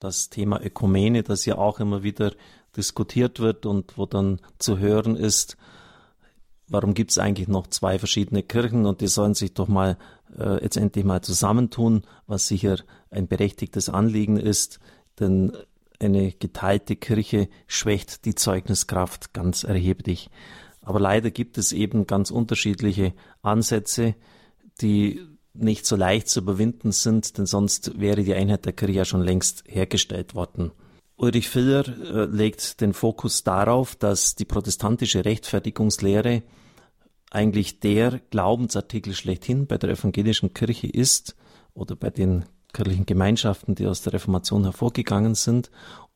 das Thema Ökumene, das ja auch immer wieder diskutiert wird und wo dann zu hören ist, warum gibt es eigentlich noch zwei verschiedene Kirchen und die sollen sich doch mal äh, jetzt endlich mal zusammentun, was sicher ein berechtigtes Anliegen ist, denn eine geteilte Kirche schwächt die Zeugniskraft ganz erheblich. Aber leider gibt es eben ganz unterschiedliche Ansätze, die nicht so leicht zu überwinden sind, denn sonst wäre die Einheit der Kirche ja schon längst hergestellt worden. Ulrich Filler äh, legt den Fokus darauf, dass die protestantische Rechtfertigungslehre eigentlich der Glaubensartikel schlechthin bei der evangelischen Kirche ist oder bei den kirchlichen Gemeinschaften, die aus der Reformation hervorgegangen sind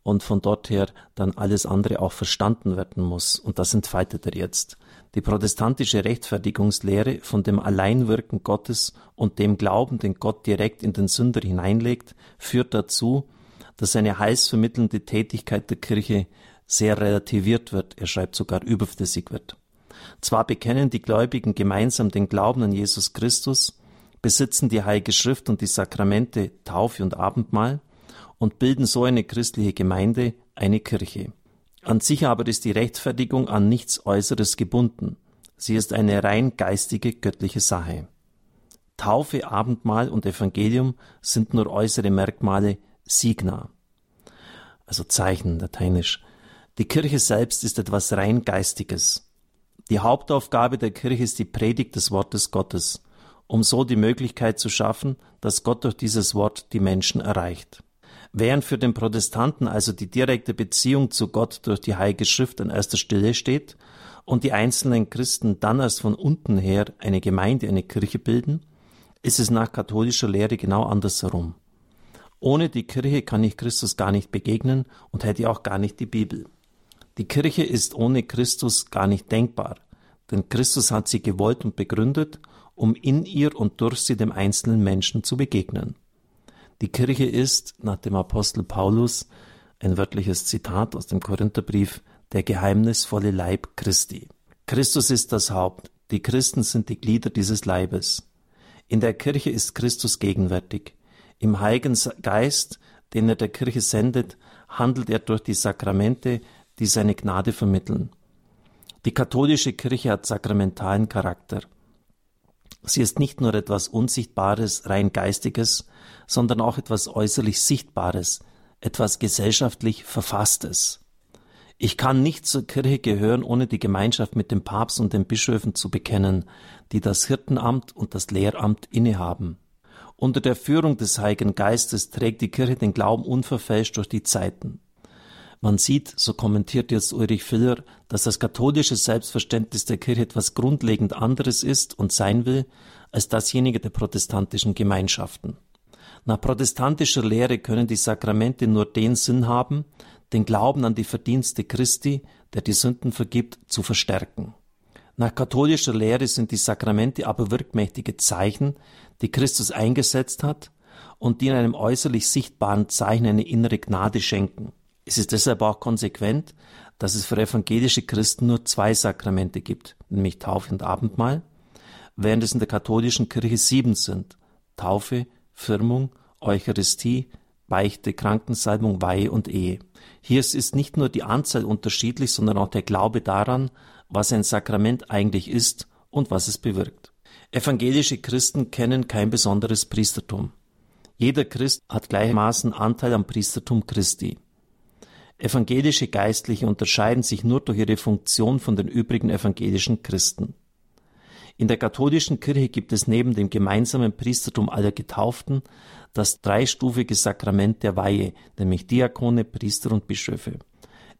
und von dort her dann alles andere auch verstanden werden muss. Und das entfaltet er jetzt. Die protestantische Rechtfertigungslehre von dem Alleinwirken Gottes und dem Glauben, den Gott direkt in den Sünder hineinlegt, führt dazu, dass eine heilsvermittelnde Tätigkeit der Kirche sehr relativiert wird, er schreibt sogar überflüssig wird. Zwar bekennen die Gläubigen gemeinsam den Glauben an Jesus Christus, besitzen die Heilige Schrift und die Sakramente Taufe und Abendmahl und bilden so eine christliche Gemeinde, eine Kirche. An sich aber ist die Rechtfertigung an nichts Äußeres gebunden. Sie ist eine rein geistige, göttliche Sache. Taufe, Abendmahl und Evangelium sind nur äußere Merkmale Signa, also Zeichen, lateinisch. Die Kirche selbst ist etwas rein Geistiges. Die Hauptaufgabe der Kirche ist die Predigt des Wortes Gottes um so die Möglichkeit zu schaffen, dass Gott durch dieses Wort die Menschen erreicht. Während für den Protestanten also die direkte Beziehung zu Gott durch die Heilige Schrift an erster Stelle steht und die einzelnen Christen dann erst von unten her eine Gemeinde, eine Kirche bilden, ist es nach katholischer Lehre genau andersherum. Ohne die Kirche kann ich Christus gar nicht begegnen und hätte auch gar nicht die Bibel. Die Kirche ist ohne Christus gar nicht denkbar, denn Christus hat sie gewollt und begründet um in ihr und durch sie dem einzelnen Menschen zu begegnen. Die Kirche ist, nach dem Apostel Paulus, ein wörtliches Zitat aus dem Korintherbrief, der geheimnisvolle Leib Christi. Christus ist das Haupt, die Christen sind die Glieder dieses Leibes. In der Kirche ist Christus gegenwärtig. Im Heiligen Geist, den er der Kirche sendet, handelt er durch die Sakramente, die seine Gnade vermitteln. Die katholische Kirche hat sakramentalen Charakter. Sie ist nicht nur etwas Unsichtbares, rein Geistiges, sondern auch etwas äußerlich Sichtbares, etwas gesellschaftlich Verfasstes. Ich kann nicht zur Kirche gehören, ohne die Gemeinschaft mit dem Papst und den Bischöfen zu bekennen, die das Hirtenamt und das Lehramt innehaben. Unter der Führung des Heiligen Geistes trägt die Kirche den Glauben unverfälscht durch die Zeiten. Man sieht, so kommentiert jetzt Ulrich Filler, dass das katholische Selbstverständnis der Kirche etwas grundlegend anderes ist und sein will als dasjenige der protestantischen Gemeinschaften. Nach protestantischer Lehre können die Sakramente nur den Sinn haben, den Glauben an die Verdienste Christi, der die Sünden vergibt, zu verstärken. Nach katholischer Lehre sind die Sakramente aber wirkmächtige Zeichen, die Christus eingesetzt hat und die in einem äußerlich sichtbaren Zeichen eine innere Gnade schenken. Es ist deshalb auch konsequent, dass es für evangelische Christen nur zwei Sakramente gibt, nämlich Taufe und Abendmahl, während es in der katholischen Kirche sieben sind. Taufe, Firmung, Eucharistie, Beichte, Krankensalbung, Weihe und Ehe. Hier ist nicht nur die Anzahl unterschiedlich, sondern auch der Glaube daran, was ein Sakrament eigentlich ist und was es bewirkt. Evangelische Christen kennen kein besonderes Priestertum. Jeder Christ hat gleichermaßen Anteil am Priestertum Christi. Evangelische Geistliche unterscheiden sich nur durch ihre Funktion von den übrigen evangelischen Christen. In der katholischen Kirche gibt es neben dem gemeinsamen Priestertum aller Getauften das dreistufige Sakrament der Weihe, nämlich Diakone, Priester und Bischöfe.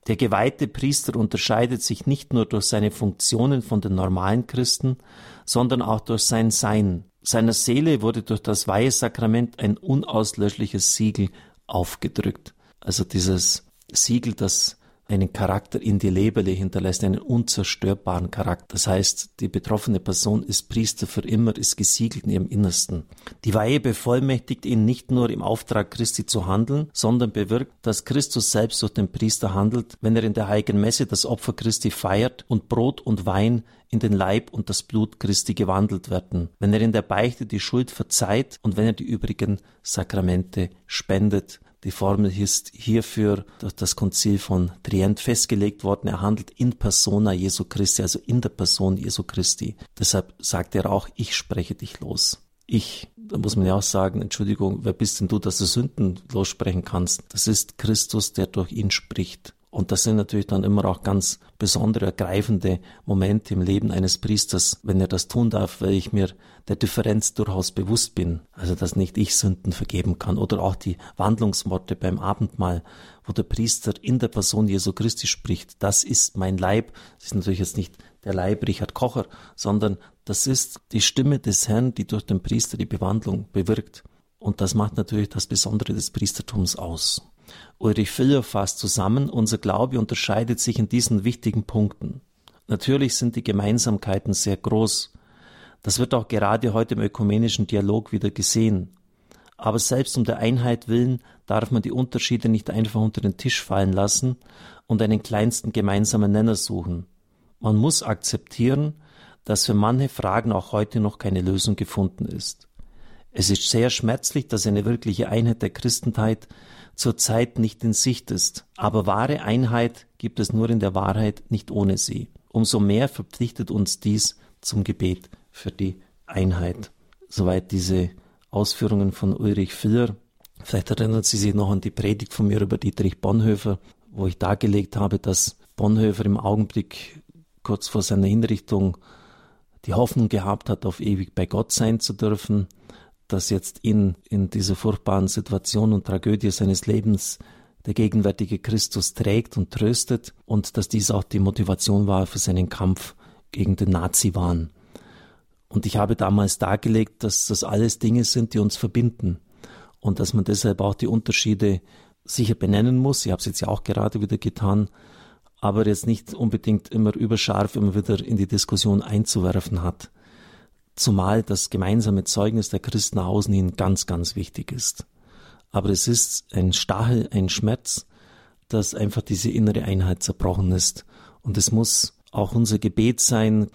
Der geweihte Priester unterscheidet sich nicht nur durch seine Funktionen von den normalen Christen, sondern auch durch sein Sein. Seiner Seele wurde durch das Weihesakrament ein unauslöschliches Siegel aufgedrückt. Also dieses Siegel, das einen Charakter in die Leberle hinterlässt, einen unzerstörbaren Charakter. Das heißt, die betroffene Person ist Priester für immer, ist gesiegelt in ihrem Innersten. Die Weihe bevollmächtigt ihn nicht nur im Auftrag Christi zu handeln, sondern bewirkt, dass Christus selbst durch den Priester handelt, wenn er in der heiligen Messe das Opfer Christi feiert und Brot und Wein in den Leib und das Blut Christi gewandelt werden, wenn er in der Beichte die Schuld verzeiht und wenn er die übrigen Sakramente spendet Die Formel ist hierfür durch das Konzil von Trient festgelegt worden. Er handelt in persona Jesu Christi, also in der Person Jesu Christi. Deshalb sagt er auch, ich spreche dich los. Ich, da muss man ja auch sagen, Entschuldigung, wer bist denn du, dass du Sünden lossprechen kannst? Das ist Christus, der durch ihn spricht. Und das sind natürlich dann immer auch ganz besondere, ergreifende Momente im Leben eines Priesters, wenn er das tun darf, weil ich mir der Differenz durchaus bewusst bin. Also, dass nicht ich Sünden vergeben kann. Oder auch die Wandlungsworte beim Abendmahl, wo der Priester in der Person Jesu Christi spricht. Das ist mein Leib. Das ist natürlich jetzt nicht der Leib Richard Kocher, sondern das ist die Stimme des Herrn, die durch den Priester die Bewandlung bewirkt. Und das macht natürlich das Besondere des Priestertums aus. Ulrich Filler fasst zusammen, unser Glaube unterscheidet sich in diesen wichtigen Punkten. Natürlich sind die Gemeinsamkeiten sehr groß. Das wird auch gerade heute im ökumenischen Dialog wieder gesehen. Aber selbst um der Einheit willen darf man die Unterschiede nicht einfach unter den Tisch fallen lassen und einen kleinsten gemeinsamen Nenner suchen. Man muss akzeptieren, dass für manche Fragen auch heute noch keine Lösung gefunden ist. Es ist sehr schmerzlich, dass eine wirkliche Einheit der Christenheit zurzeit nicht in Sicht ist. Aber wahre Einheit gibt es nur in der Wahrheit, nicht ohne sie. Umso mehr verpflichtet uns dies zum Gebet für die Einheit. Soweit diese Ausführungen von Ulrich Filler. Vielleicht erinnern Sie sich noch an die Predigt von mir über Dietrich Bonhoeffer, wo ich dargelegt habe, dass Bonhoeffer im Augenblick kurz vor seiner Hinrichtung die Hoffnung gehabt hat, auf ewig bei Gott sein zu dürfen dass jetzt ihn in dieser furchtbaren Situation und Tragödie seines Lebens der gegenwärtige Christus trägt und tröstet und dass dies auch die Motivation war für seinen Kampf gegen den Nazi-Wahn. Und ich habe damals dargelegt, dass das alles Dinge sind, die uns verbinden und dass man deshalb auch die Unterschiede sicher benennen muss. Ich habe es jetzt ja auch gerade wieder getan, aber jetzt nicht unbedingt immer überscharf immer wieder in die Diskussion einzuwerfen hat zumal das gemeinsame Zeugnis der Christen nach außen hin ganz, ganz wichtig ist. Aber es ist ein Stachel, ein Schmerz, dass einfach diese innere Einheit zerbrochen ist. Und es muss auch unser Gebet sein,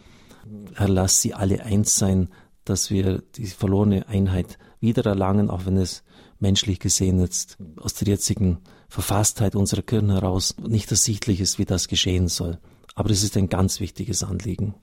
Herr, lass sie alle eins sein, dass wir die verlorene Einheit wiedererlangen, auch wenn es menschlich gesehen jetzt aus der jetzigen Verfasstheit unserer Kirchen heraus nicht ersichtlich ist, wie das geschehen soll. Aber es ist ein ganz wichtiges Anliegen.